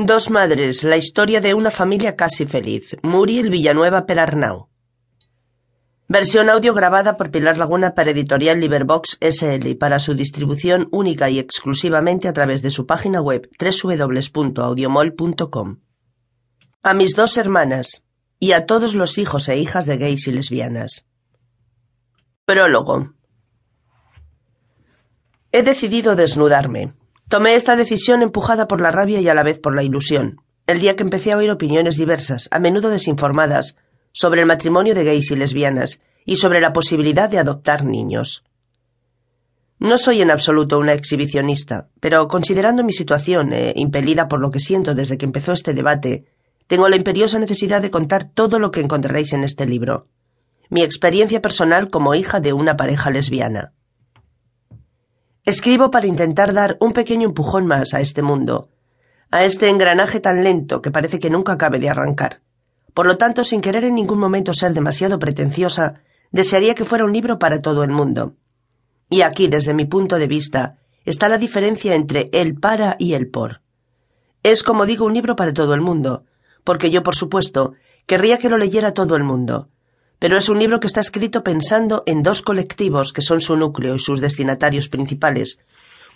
Dos madres, la historia de una familia casi feliz. Muriel Villanueva Perarnau. Versión audio grabada por Pilar Laguna para Editorial Liverbox SL y para su distribución única y exclusivamente a través de su página web www.audiomol.com. A mis dos hermanas y a todos los hijos e hijas de gays y lesbianas. Prólogo. He decidido desnudarme. Tomé esta decisión empujada por la rabia y a la vez por la ilusión, el día que empecé a oír opiniones diversas, a menudo desinformadas, sobre el matrimonio de gays y lesbianas y sobre la posibilidad de adoptar niños. No soy en absoluto una exhibicionista, pero considerando mi situación e impelida por lo que siento desde que empezó este debate, tengo la imperiosa necesidad de contar todo lo que encontraréis en este libro. Mi experiencia personal como hija de una pareja lesbiana. Escribo para intentar dar un pequeño empujón más a este mundo, a este engranaje tan lento que parece que nunca acabe de arrancar. Por lo tanto, sin querer en ningún momento ser demasiado pretenciosa, desearía que fuera un libro para todo el mundo. Y aquí, desde mi punto de vista, está la diferencia entre el para y el por. Es, como digo, un libro para todo el mundo, porque yo, por supuesto, querría que lo leyera todo el mundo, pero es un libro que está escrito pensando en dos colectivos que son su núcleo y sus destinatarios principales,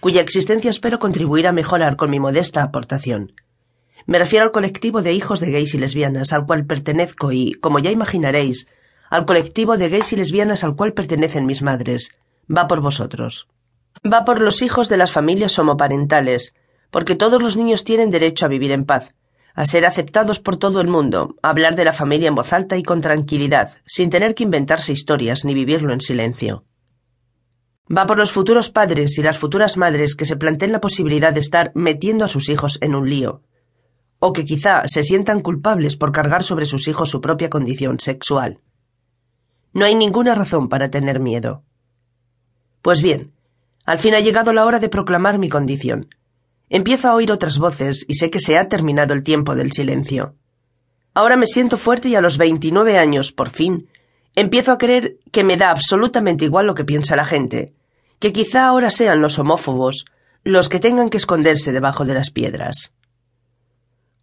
cuya existencia espero contribuir a mejorar con mi modesta aportación. Me refiero al colectivo de hijos de gays y lesbianas al cual pertenezco y, como ya imaginaréis, al colectivo de gays y lesbianas al cual pertenecen mis madres. Va por vosotros. Va por los hijos de las familias homoparentales, porque todos los niños tienen derecho a vivir en paz, a ser aceptados por todo el mundo, a hablar de la familia en voz alta y con tranquilidad, sin tener que inventarse historias ni vivirlo en silencio. Va por los futuros padres y las futuras madres que se planteen la posibilidad de estar metiendo a sus hijos en un lío, o que quizá se sientan culpables por cargar sobre sus hijos su propia condición sexual. No hay ninguna razón para tener miedo. Pues bien, al fin ha llegado la hora de proclamar mi condición. Empiezo a oír otras voces y sé que se ha terminado el tiempo del silencio. Ahora me siento fuerte y a los veintinueve años, por fin, empiezo a creer que me da absolutamente igual lo que piensa la gente, que quizá ahora sean los homófobos los que tengan que esconderse debajo de las piedras.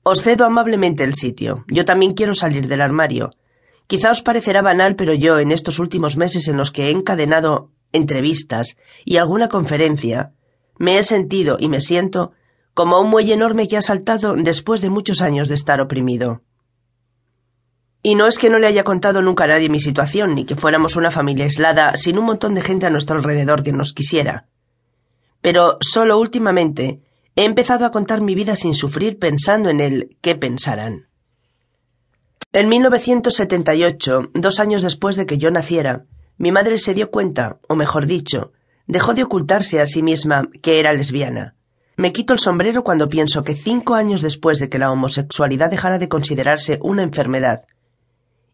Os cedo amablemente el sitio. Yo también quiero salir del armario. Quizá os parecerá banal, pero yo, en estos últimos meses en los que he encadenado entrevistas y alguna conferencia, me he sentido y me siento como un muelle enorme que ha saltado después de muchos años de estar oprimido. Y no es que no le haya contado nunca a nadie mi situación, ni que fuéramos una familia aislada, sin un montón de gente a nuestro alrededor que nos quisiera. Pero solo últimamente he empezado a contar mi vida sin sufrir pensando en el qué pensarán. En 1978, dos años después de que yo naciera, mi madre se dio cuenta, o mejor dicho, dejó de ocultarse a sí misma que era lesbiana. Me quito el sombrero cuando pienso que cinco años después de que la homosexualidad dejara de considerarse una enfermedad,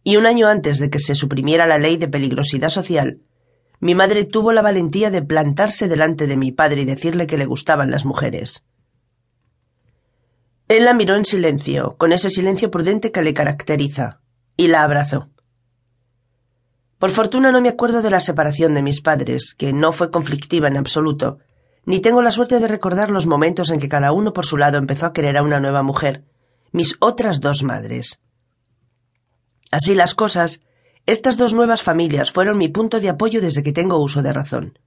y un año antes de que se suprimiera la ley de peligrosidad social, mi madre tuvo la valentía de plantarse delante de mi padre y decirle que le gustaban las mujeres. Él la miró en silencio, con ese silencio prudente que le caracteriza, y la abrazó. Por fortuna no me acuerdo de la separación de mis padres, que no fue conflictiva en absoluto, ni tengo la suerte de recordar los momentos en que cada uno por su lado empezó a querer a una nueva mujer, mis otras dos madres. Así las cosas, estas dos nuevas familias fueron mi punto de apoyo desde que tengo uso de razón.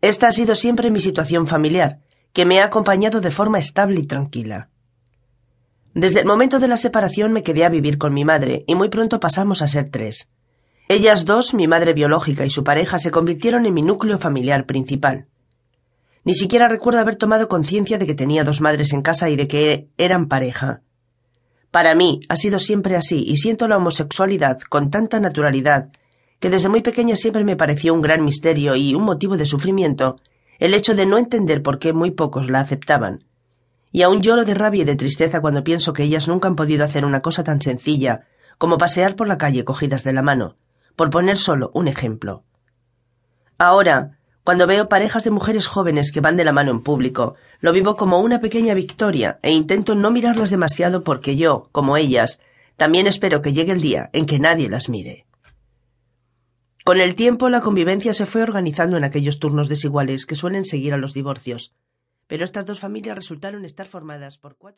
Esta ha sido siempre mi situación familiar, que me ha acompañado de forma estable y tranquila. Desde el momento de la separación me quedé a vivir con mi madre y muy pronto pasamos a ser tres. Ellas dos, mi madre biológica y su pareja, se convirtieron en mi núcleo familiar principal. Ni siquiera recuerdo haber tomado conciencia de que tenía dos madres en casa y de que eran pareja. Para mí ha sido siempre así y siento la homosexualidad con tanta naturalidad que desde muy pequeña siempre me pareció un gran misterio y un motivo de sufrimiento el hecho de no entender por qué muy pocos la aceptaban. Y aún lloro de rabia y de tristeza cuando pienso que ellas nunca han podido hacer una cosa tan sencilla como pasear por la calle cogidas de la mano, por poner solo un ejemplo. Ahora, cuando veo parejas de mujeres jóvenes que van de la mano en público, lo vivo como una pequeña victoria e intento no mirarlas demasiado porque yo, como ellas, también espero que llegue el día en que nadie las mire. Con el tiempo la convivencia se fue organizando en aquellos turnos desiguales que suelen seguir a los divorcios, pero estas dos familias resultaron estar formadas por cuatro